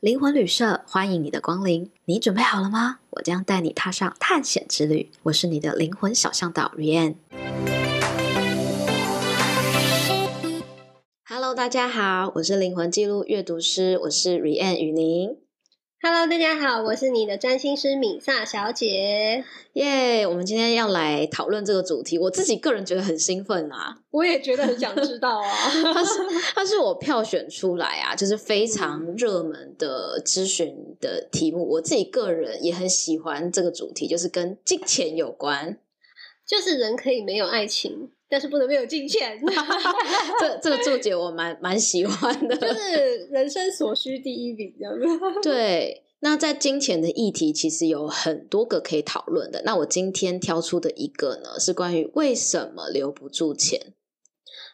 灵魂旅社欢迎你的光临，你准备好了吗？我将带你踏上探险之旅。我是你的灵魂小向导 Rian。Hello，大家好，我是灵魂记录阅读师，我是 Rian 雨宁。Hello，大家好，我是你的占星师米萨小姐。耶，我们今天要来讨论这个主题，我自己个人觉得很兴奋啊，我也觉得很想知道啊。它是它是我票选出来啊，就是非常热门的咨询的题目。我自己个人也很喜欢这个主题，就是跟金钱有关，就是人可以没有爱情。但是不能没有金钱，这这个注解我蛮蛮喜欢的，就是人生所需第一笔这样子。对，那在金钱的议题其实有很多个可以讨论的。那我今天挑出的一个呢，是关于为什么留不住钱。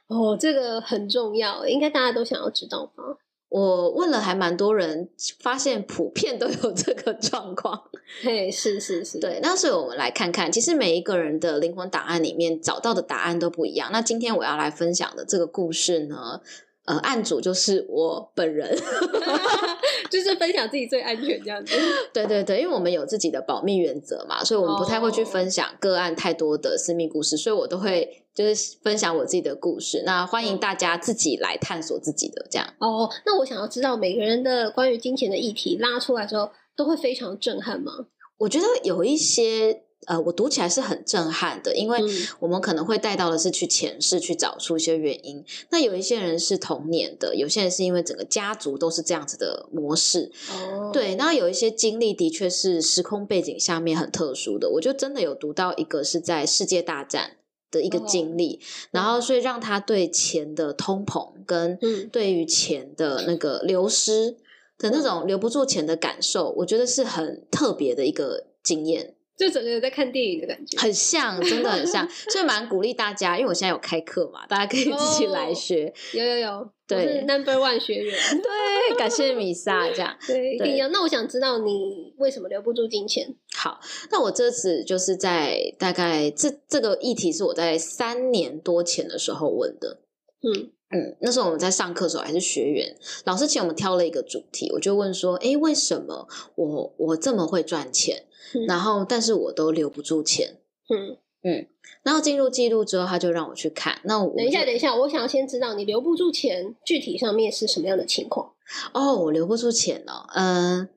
哦，这个很重要，应该大家都想要知道吧？我问了还蛮多人，发现普遍都有这个状况。嘿，是是是，对。那所以我们来看看，其实每一个人的灵魂档案里面找到的答案都不一样。那今天我要来分享的这个故事呢，呃，案主就是我本人 就是分享自己最安全这样子。对对对，因为我们有自己的保密原则嘛，所以我们不太会去分享个案太多的私密故事，所以我都会。就是分享我自己的故事，那欢迎大家自己来探索自己的这样。哦，那我想要知道每个人的关于金钱的议题拉出来之后，都会非常震撼吗？我觉得有一些，呃，我读起来是很震撼的，因为我们可能会带到的是去前世去找出一些原因。那有一些人是童年的，有些人是因为整个家族都是这样子的模式。哦，对，那有一些经历的确是时空背景下面很特殊的。我就真的有读到一个是在世界大战。的一个经历，然后所以让他对钱的通膨跟对于钱的那个流失的那种留不住钱的感受，我觉得是很特别的一个经验。就整个在看电影的感觉，很像，真的很像，所以蛮鼓励大家，因为我现在有开课嘛，大家可以自己来学。有有有，对，是 Number One 学员，对，感谢米萨这样，对，一定要。那我想知道你为什么留不住金钱？好，那我这次就是在大概这这个议题是我在三年多前的时候问的，嗯嗯，那时候我们在上课的时候还是学员，老师请我们挑了一个主题，我就问说，哎，为什么我我这么会赚钱？然后，但是我都留不住钱。嗯嗯，然后进入记录之后，他就让我去看。那我等一下，等一下，我想要先知道你留不住钱，具体上面是什么样的情况？哦，我留不住钱哦。嗯、呃，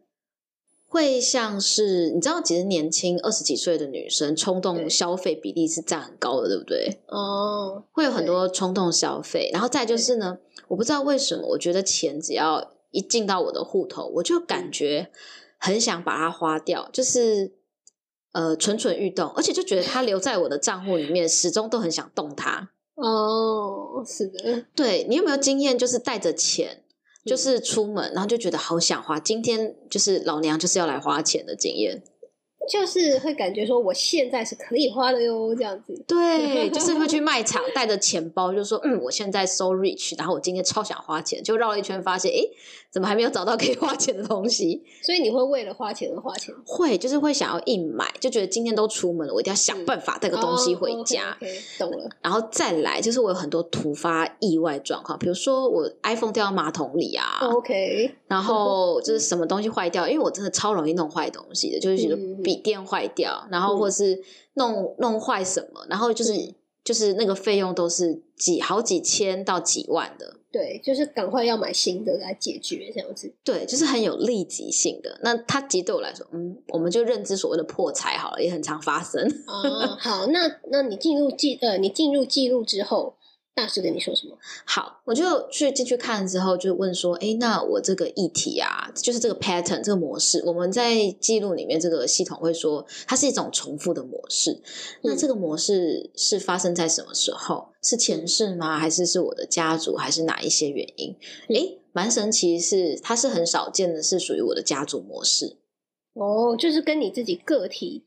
会像是你知道，其实年轻二十几岁的女生冲动消费比例是占很高的，对不对？哦，会有很多冲动消费。然后再就是呢，我不知道为什么，我觉得钱只要一进到我的户头，我就感觉。很想把它花掉，就是呃蠢蠢欲动，而且就觉得它留在我的账户里面，始终都很想动它。哦，是的，对，你有没有经验？就是带着钱，就是出门，然后就觉得好想花，今天就是老娘就是要来花钱的经验。就是会感觉说，我现在是可以花的哟，这样子。对，就是会去卖场带着钱包，就说嗯，我现在 so rich，然后我今天超想花钱，就绕了一圈，发现哎，怎么还没有找到可以花钱的东西？所以你会为了花钱而花钱？会，就是会想要硬买，就觉得今天都出门了，我一定要想办法带个东西回家。嗯 oh, okay, okay, 懂了。然后再来，就是我有很多突发意外状况，比如说我 iPhone 掉到马桶里啊，OK，然后就是什么东西坏掉，因为我真的超容易弄坏东西的，就是比。电坏掉，然后或是弄、嗯、弄坏什么，然后就是、嗯、就是那个费用都是几好几千到几万的。对，就是赶快要买新的来解决这样子。对，就是很有立即性的。那它其实对我来说，嗯，我们就认知所谓的破财好了，也很常发生。哦，好，那那你进入记呃，你进入记录之后。大师跟你说什么？好，我就去进去看之后，就问说：“哎，那我这个议题啊，就是这个 pattern 这个模式，我们在记录里面这个系统会说，它是一种重复的模式。那这个模式是发生在什么时候？是前世吗？还是是我的家族？还是哪一些原因？哎，蛮神奇是，是它是很少见的，是属于我的家族模式。哦，就是跟你自己个体。”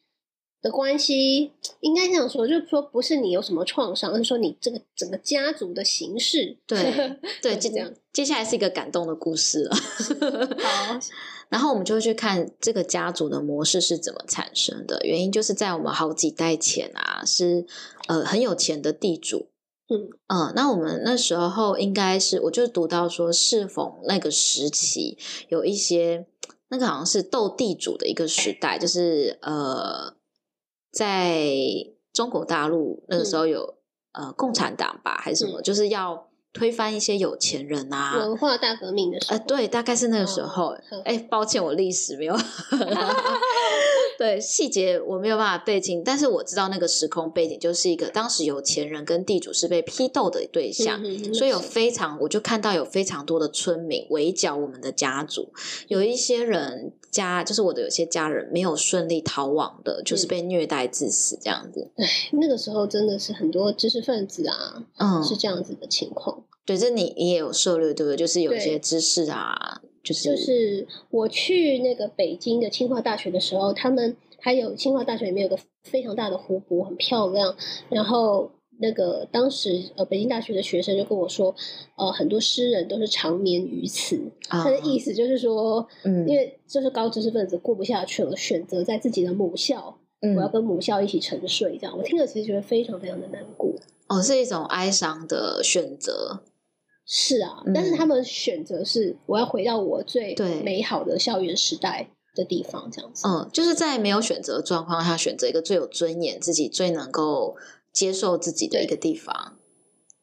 的关系应该这样说，就是说不是你有什么创伤，而是说你这个整个家族的形式。对对，就这样。接下来是一个感动的故事了。好，然后我们就会去看这个家族的模式是怎么产生的。原因就是在我们好几代前啊，是呃很有钱的地主，嗯嗯，那我们那时候应该是，我就读到说，是否那个时期有一些，那个好像是斗地主的一个时代，就是呃，在中国大陆那个时候有、嗯、呃共产党吧，还是什么，嗯、就是要。推翻一些有钱人啊，文化大革命的时候，呃，对，大概是那个时候。哎、哦，抱歉，我历史没有，对细节我没有办法背清，但是我知道那个时空背景就是一个当时有钱人跟地主是被批斗的对象，所以有非常，我就看到有非常多的村民围剿我们的家族，有一些人家就是我的有些家人没有顺利逃亡的，就是被虐待致死这样子。那个时候真的是很多知识分子啊，嗯，是这样子的情况。对，这你你也有涉猎，对不对？就是有一些知识啊，对就是就是我去那个北京的清华大学的时候，他们还有清华大学里面有个非常大的湖泊，很漂亮。然后那个当时呃北京大学的学生就跟我说，呃，很多诗人都是长眠于此。啊、他的意思就是说，嗯，因为就是高知识分子过不下去了，选择在自己的母校，嗯、我要跟母校一起沉睡。这样，我听了其实觉得非常非常的难过。哦，是一种哀伤的选择。是啊，但是他们选择是我要回到我最美好的校园时代的地方，这样子。嗯，就是在没有选择状况下，选择一个最有尊严、自己最能够接受自己的一个地方。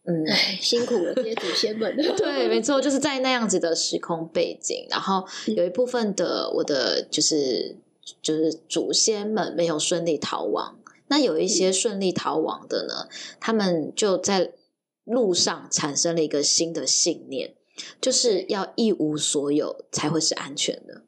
嗯，辛苦了这些祖先们。对，没错，就是在那样子的时空背景，然后有一部分的我的就是就是祖先们没有顺利逃亡，那有一些顺利逃亡的呢，嗯、他们就在。路上产生了一个新的信念，就是要一无所有才会是安全的。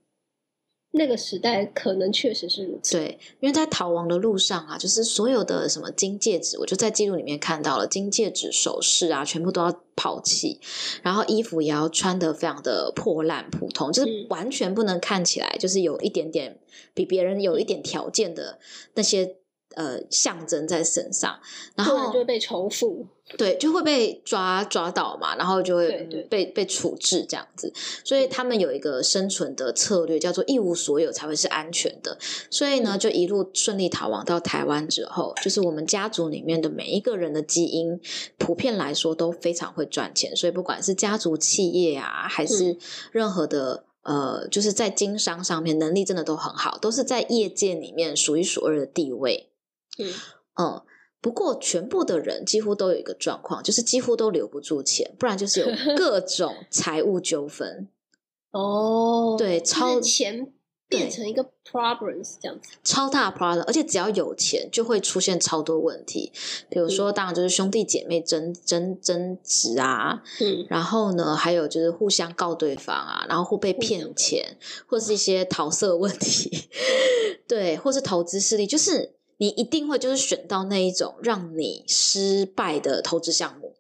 那个时代可能确实是如此。对，因为在逃亡的路上啊，就是所有的什么金戒指，我就在记录里面看到了金戒指、首饰啊，全部都要抛弃，然后衣服也要穿得非常的破烂普通，就是完全不能看起来就是有一点点比别人有一点条件的那些。呃，象征在身上，然后就会被仇富，对，就会被抓抓到嘛，然后就会被被处置这样子。所以他们有一个生存的策略，叫做一无所有才会是安全的。所以呢，就一路顺利逃亡到台湾之后，就是我们家族里面的每一个人的基因，普遍来说都非常会赚钱。所以不管是家族企业啊，还是任何的。呃，就是在经商上面能力真的都很好，都是在业界里面数一数二的地位。嗯嗯，不过全部的人几乎都有一个状况，就是几乎都留不住钱，不然就是有 各种财务纠纷。哦，对，超钱变成一个 problems 这样子，超大 problem，而且只要有钱就会出现超多问题。比如说，当然就是兄弟姐妹争争争执啊，嗯，然后呢，还有就是互相告对方啊，然后互被骗钱，或是一些桃色问题，对，或是投资失利，就是。你一定会就是选到那一种让你失败的投资项目，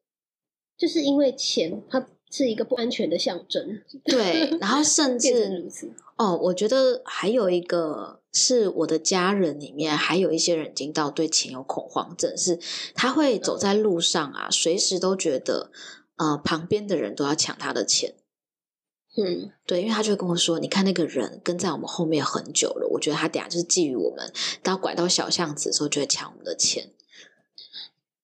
就是因为钱它是一个不安全的象征。对，然后 甚至哦，我觉得还有一个是我的家人里面还有一些人已经到对钱有恐慌症，是他会走在路上啊，随时都觉得呃旁边的人都要抢他的钱。嗯，对，因为他就会跟我说：“你看那个人跟在我们后面很久了，我觉得他等下就是觊觎我们，当拐到小巷子的时候就会抢我们的钱。”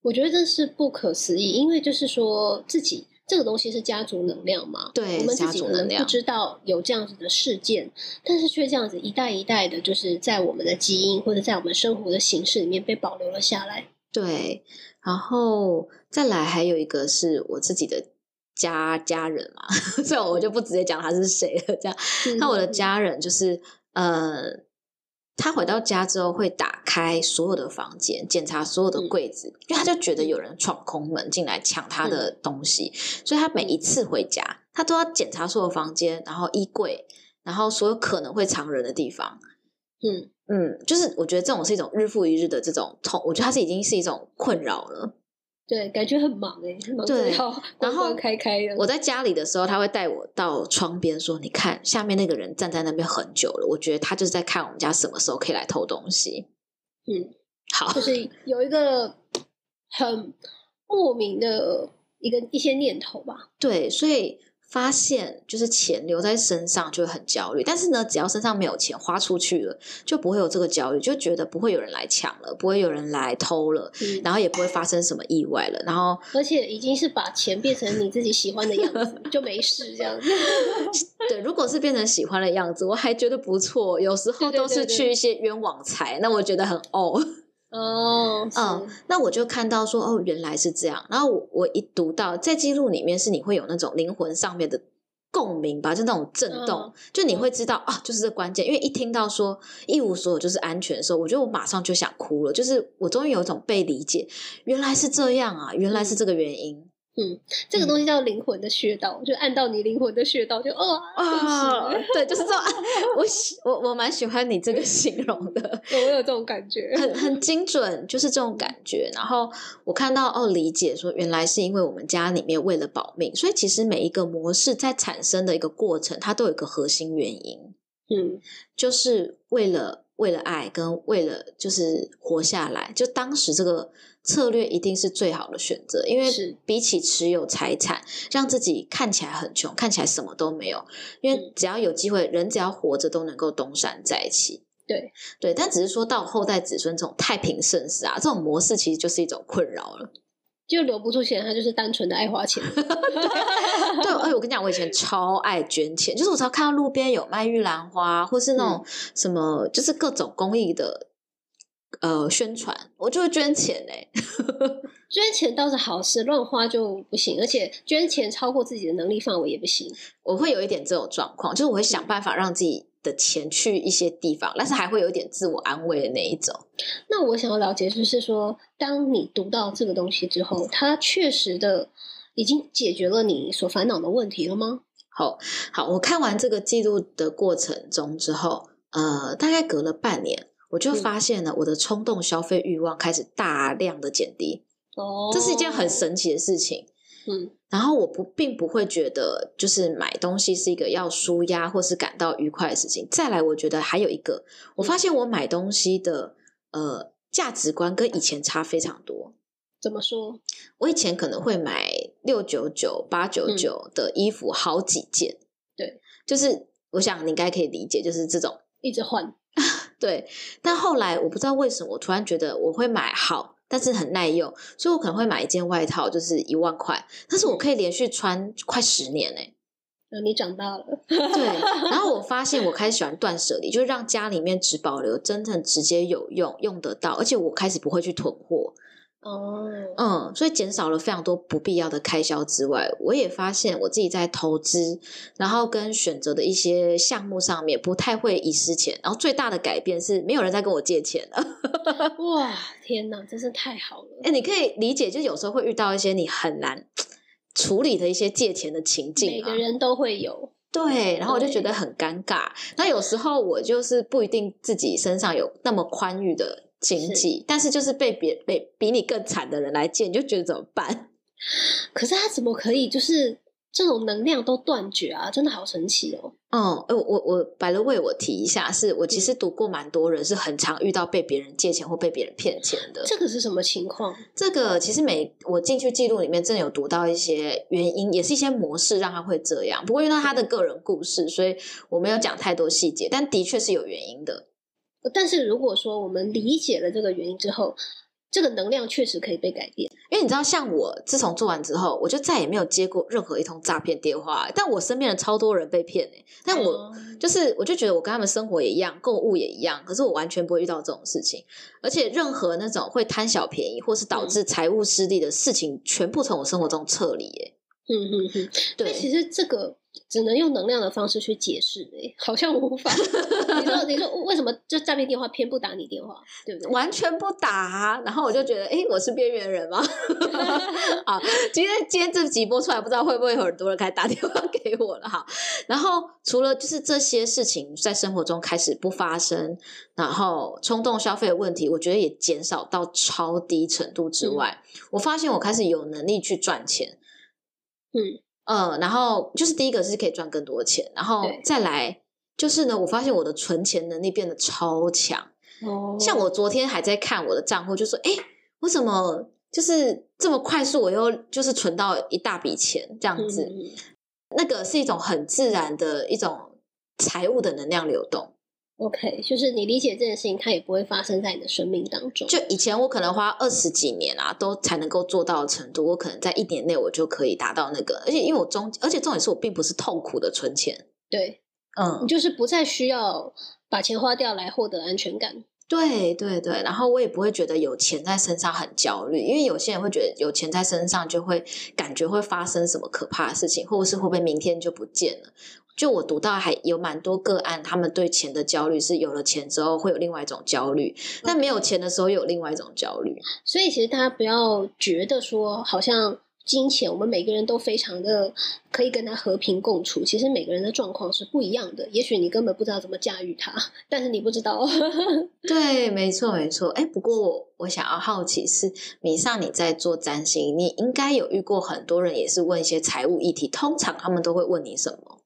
我觉得这是不可思议，因为就是说自己这个东西是家族能量嘛，对，我们自己可能不知道有这样子的事件，但是却这样子一代一代的，就是在我们的基因或者在我们生活的形式里面被保留了下来。对，然后再来还有一个是我自己的。家家人嘛，所以我就不直接讲他是谁了。这样，那我的家人就是，呃，他回到家之后会打开所有的房间，检查所有的柜子，因为他就觉得有人闯空门进来抢他的东西，所以他每一次回家，他都要检查所有房间，然后衣柜，然后所有可能会藏人的地方。嗯嗯，就是我觉得这种是一种日复一日的这种痛，我觉得他是已经是一种困扰了。对，感觉很忙哎，忙对，然后开开的。我在家里的时候，他会带我到窗边说：“你看，下面那个人站在那边很久了，我觉得他就是在看我们家什么时候可以来偷东西。”嗯，好，就是有一个很莫名的一个一些念头吧。对，所以发现就是钱留在身上就会很焦虑，但是呢，只要身上没有钱花出去了，就不会有这个焦虑，就觉得不会有人来抢了，不会有人来偷了，嗯、然后也不会发生什么意外了。然后，而且已经是把钱变成你自己喜欢的样子，就没事这样子。对，如果是变成喜欢的样子，我还觉得不错。有时候都是去一些冤枉财，那我觉得很 哦。哦，嗯，那我就看到说，哦，原来是这样。然后我，我一读到在记录里面，是你会有那种灵魂上面的共鸣吧，就那种震动，哦、就你会知道啊，就是这关键。因为一听到说一无所有就是安全的时候，我觉得我马上就想哭了。就是我终于有一种被理解，原来是这样啊，原来是这个原因。嗯，这个东西叫灵魂的穴道，嗯、就按到你灵魂的穴道，就哦啊，对，就是说，我喜我我蛮喜欢你这个形容的，我有这种感觉，很很精准，就是这种感觉。然后我看到哦，理解说原来是因为我们家里面为了保命，所以其实每一个模式在产生的一个过程，它都有一个核心原因，嗯，就是为了为了爱跟为了就是活下来，就当时这个。策略一定是最好的选择，因为比起持有财产，让自己看起来很穷，看起来什么都没有。因为只要有机会，人只要活着都能够东山再起。对对，但只是说到后代子孙这种太平盛世啊，这种模式其实就是一种困扰了。就留不住钱，他就是单纯的爱花钱。对，对，哎，我跟你讲，我以前超爱捐钱，就是我只要看到路边有卖玉兰花，或是那种什么，嗯、就是各种公益的。呃，宣传我就会捐钱嘞，捐钱倒是好事，乱花就不行，而且捐钱超过自己的能力范围也不行。我会有一点这种状况，就是我会想办法让自己的钱去一些地方，但是还会有点自我安慰的那一种。那我想要了解，就是说，当你读到这个东西之后，它确实的已经解决了你所烦恼的问题了吗？好，好，我看完这个记录的过程中之后，呃，大概隔了半年。我就发现了，我的冲动消费欲望开始大量的减低。哦，这是一件很神奇的事情。嗯，然后我不并不会觉得，就是买东西是一个要舒压或是感到愉快的事情。再来，我觉得还有一个，我发现我买东西的呃价值观跟以前差非常多。怎么说？我以前可能会买六九九、八九九的衣服好几件。嗯，对，就是我想你应该可以理解，就是这种一直换。对，但后来我不知道为什么，我突然觉得我会买好，但是很耐用，所以我可能会买一件外套，就是一万块，但是我可以连续穿快十年呢。嗯，你长大了。对，然后我发现我 开始喜欢断舍离，就是让家里面只保留真正直接有用、用得到，而且我开始不会去囤货。哦，嗯，所以减少了非常多不必要的开销之外，我也发现我自己在投资，然后跟选择的一些项目上面不太会遗失钱，然后最大的改变是没有人再跟我借钱了。哇，天哪，真是太好了！哎，你可以理解，就有时候会遇到一些你很难处理的一些借钱的情境，每个人都会有。对，然后我就觉得很尴尬。那有时候我就是不一定自己身上有那么宽裕的。经济，是但是就是被别被比你更惨的人来借，你就觉得怎么办？可是他怎么可以就是这种能量都断绝啊？真的好神奇哦！嗯，我我我白了为我提一下，是我其实读过蛮多人是很常遇到被别人借钱或被别人骗钱的。这个是什么情况？这个其实每我进去记录里面真的有读到一些原因，也是一些模式让他会这样。不过因为他的个人故事，所以我没有讲太多细节，但的确是有原因的。但是如果说我们理解了这个原因之后，这个能量确实可以被改变。因为你知道，像我自从做完之后，我就再也没有接过任何一通诈骗电话。但我身边的超多人被骗哎，但我就是我就觉得我跟他们生活也一样，购物也一样，可是我完全不会遇到这种事情。而且任何那种会贪小便宜或是导致财务失利的事情，全部从我生活中撤离哎。嗯嗯嗯，对，其实这个。只能用能量的方式去解释，哎，好像无法。你说，你说为什么这诈骗电话偏不打你电话，对不对？完全不打啊，然后我就觉得，哎，我是边缘人吗？啊，今天今天这集播出来，不知道会不会有很多人开始打电话给我了哈。然后除了就是这些事情在生活中开始不发生，然后冲动消费的问题，我觉得也减少到超低程度之外，嗯、我发现我开始有能力去赚钱，嗯。嗯，然后就是第一个是可以赚更多钱，然后再来就是呢，我发现我的存钱能力变得超强。哦，像我昨天还在看我的账户，就说，哎，我怎么就是这么快速，我又就是存到一大笔钱这样子。嗯、那个是一种很自然的一种财务的能量流动。OK，就是你理解这件事情，它也不会发生在你的生命当中。就以前我可能花二十几年啊，都才能够做到的程度，我可能在一年内我就可以达到那个。而且因为我中，而且重点是我并不是痛苦的存钱。对，嗯，你就是不再需要把钱花掉来获得安全感。对对对，然后我也不会觉得有钱在身上很焦虑，因为有些人会觉得有钱在身上就会感觉会发生什么可怕的事情，或者是会不会明天就不见了。就我读到还有蛮多个案，他们对钱的焦虑是有了钱之后会有另外一种焦虑，但没有钱的时候有另外一种焦虑。所以其实大家不要觉得说好像金钱，我们每个人都非常的可以跟他和平共处。其实每个人的状况是不一样的，也许你根本不知道怎么驾驭他，但是你不知道。对，没错没错。哎，不过我想要好奇是，米萨你在做占星，你应该有遇过很多人也是问一些财务议题，通常他们都会问你什么？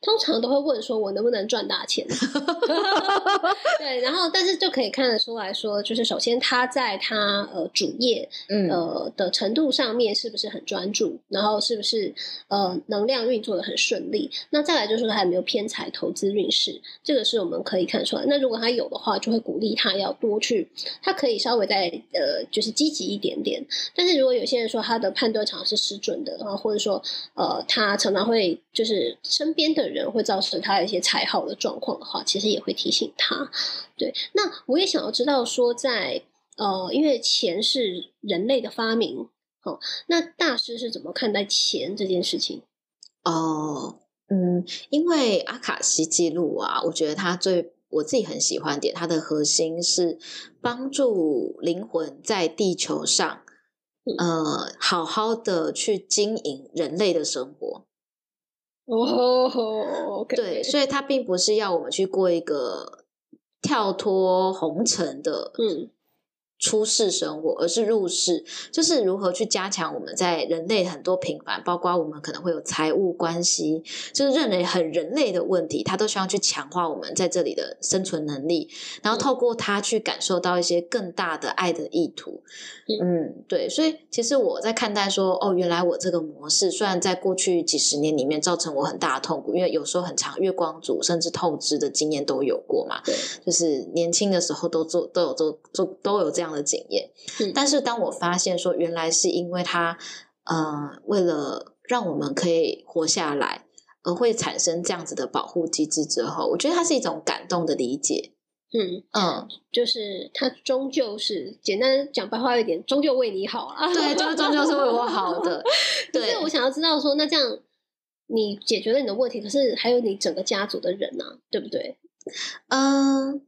通常都会问说：“我能不能赚大钱？” 对，然后但是就可以看得出来说，就是首先他在他呃主业呃的程度上面是不是很专注，然后是不是呃能量运作的很顺利？那再来就是说他有没有偏财投资运势，这个是我们可以看出来。那如果他有的话，就会鼓励他要多去，他可以稍微再呃就是积极一点点。但是如果有些人说他的判断常常是失准的，然后或者说呃他常常会就是身边的。人会造成他一些财耗的状况的话，其实也会提醒他。对，那我也想要知道说在，在呃，因为钱是人类的发明，哦，那大师是怎么看待钱这件事情？哦，嗯，因为阿卡西记录啊，我觉得他最我自己很喜欢点，它的核心是帮助灵魂在地球上，呃，好好的去经营人类的生活。哦、oh，okay. 对，所以它并不是要我们去过一个跳脱红尘的，嗯。出世生活，而是入世，就是如何去加强我们在人类很多平凡，包括我们可能会有财务关系，就是认为很人类的问题，他都需要去强化我们在这里的生存能力，然后透过它去感受到一些更大的爱的意图。嗯，嗯，对，所以其实我在看待说，哦，原来我这个模式虽然在过去几十年里面造成我很大的痛苦，因为有时候很长月光族甚至透支的经验都有过嘛，对，就是年轻的时候都做都有做做都有这样。的经验，但是当我发现说，原来是因为他，呃，为了让我们可以活下来，而会产生这样子的保护机制之后，我觉得它是一种感动的理解。嗯嗯，就是它终究是简单讲白话一点，终究为你好啊。对，就是终究是为我好的。对，我想要知道说，那这样你解决了你的问题，可是还有你整个家族的人呢、啊，对不对？嗯。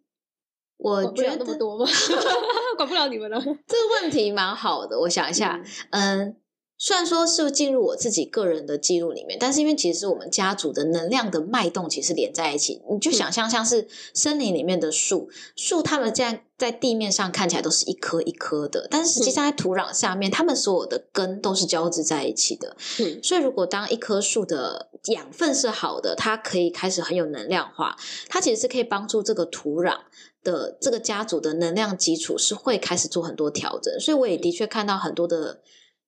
我觉得管不了那么多吗？管不了你们了。这个问题蛮好的，我想一下，嗯。嗯虽然说是进入我自己个人的记录里面，但是因为其实我们家族的能量的脉动其实连在一起，你就想象像是森林里面的树，树它们这样在地面上看起来都是一颗一颗的，但是实际上在土壤下面，它们所有的根都是交织在一起的。嗯，所以如果当一棵树的养分是好的，它可以开始很有能量化，它其实是可以帮助这个土壤的这个家族的能量基础是会开始做很多调整。所以我也的确看到很多的。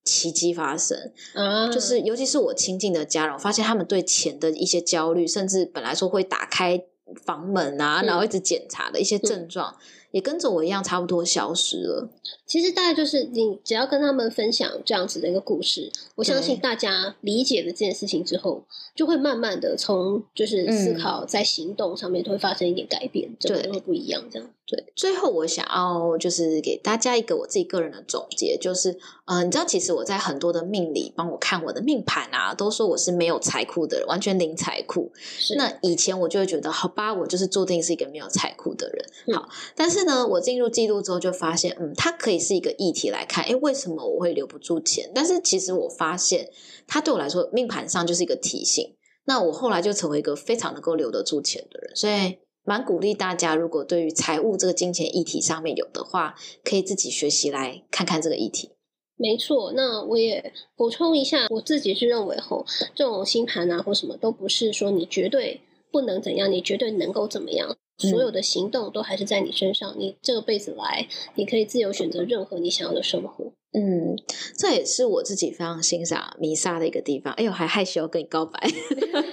奇迹发生，嗯，就是尤其是我亲近的家人，我发现他们对钱的一些焦虑，甚至本来说会打开房门啊，嗯，然后一直检查的一些症状。嗯也跟着我一样，差不多消失了。其实大概就是你只要跟他们分享这样子的一个故事，我相信大家理解了这件事情之后，就会慢慢的从就是思考在行动上面都会发生一点改变，就，会不一样。这样对。最后我想要就是给大家一个我自己个人的总结，就是呃，你知道，其实我在很多的命理帮我看我的命盘啊，都说我是没有财库的人，完全零财库。那以前我就会觉得，好吧，我就是注定是一个没有财库的人。好，嗯、但是。呢，我进入记录之后就发现，嗯，它可以是一个议题来看，诶，为什么我会留不住钱？但是其实我发现，它对我来说，命盘上就是一个提醒。那我后来就成为一个非常能够留得住钱的人，所以蛮鼓励大家，如果对于财务这个金钱议题上面有的话，可以自己学习来看看这个议题。没错，那我也补充一下，我自己是认为吼，这种星盘啊或什么都不是说你绝对不能怎样，你绝对能够怎么样。所有的行动都还是在你身上，你这个辈子来，你可以自由选择任何你想要的生活。嗯，这也是我自己非常欣赏弥撒的一个地方。哎呦，还害羞跟你告白，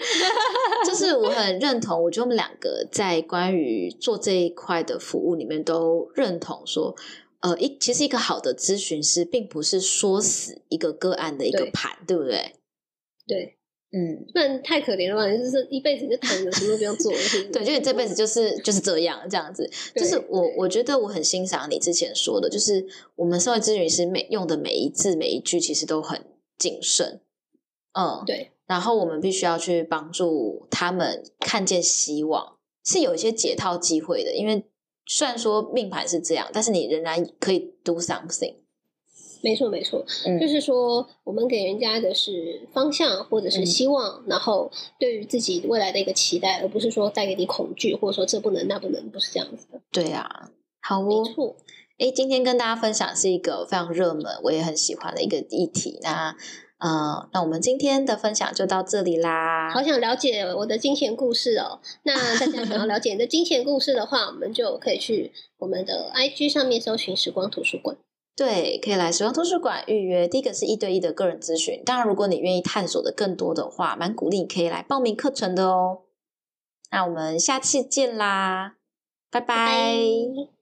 就是我很认同。我觉得我们两个在关于做这一块的服务里面都认同说，呃，一其实一个好的咨询师并不是说死一个个案的一个盘，对，对不对？对。嗯，不然太可怜了嘛，就是一辈子就躺着，什么都不用做了。对，就你这辈子就是就是这样这样子。就是我我觉得我很欣赏你之前说的，就是我们社会咨询师每用的每一字每一句，其实都很谨慎。嗯，对。然后我们必须要去帮助他们看见希望，是有一些解套机会的。因为虽然说命盘是这样，但是你仍然可以 do something。没错，没错，嗯，就是说，我们给人家的是方向或者是希望，嗯，然后对于自己未来的一个期待，而不是说带给你恐惧，或者说这不能那不能，不是这样子的。对啊，好哦，没错。哎，今天跟大家分享是一个非常热门，我也很喜欢的一个议题。那，呃，那我们今天的分享就到这里啦。好想了解我的金钱故事哦。那大家想要了解你的金钱故事的话，我们就可以去我们的 IG 上面搜寻“时光图书馆”。对，可以来使用图书馆预约。第一个是一对一的个人咨询，当然，如果你愿意探索的更多的话，蛮鼓励你可以来报名课程的哦。那我们下次见啦，拜拜。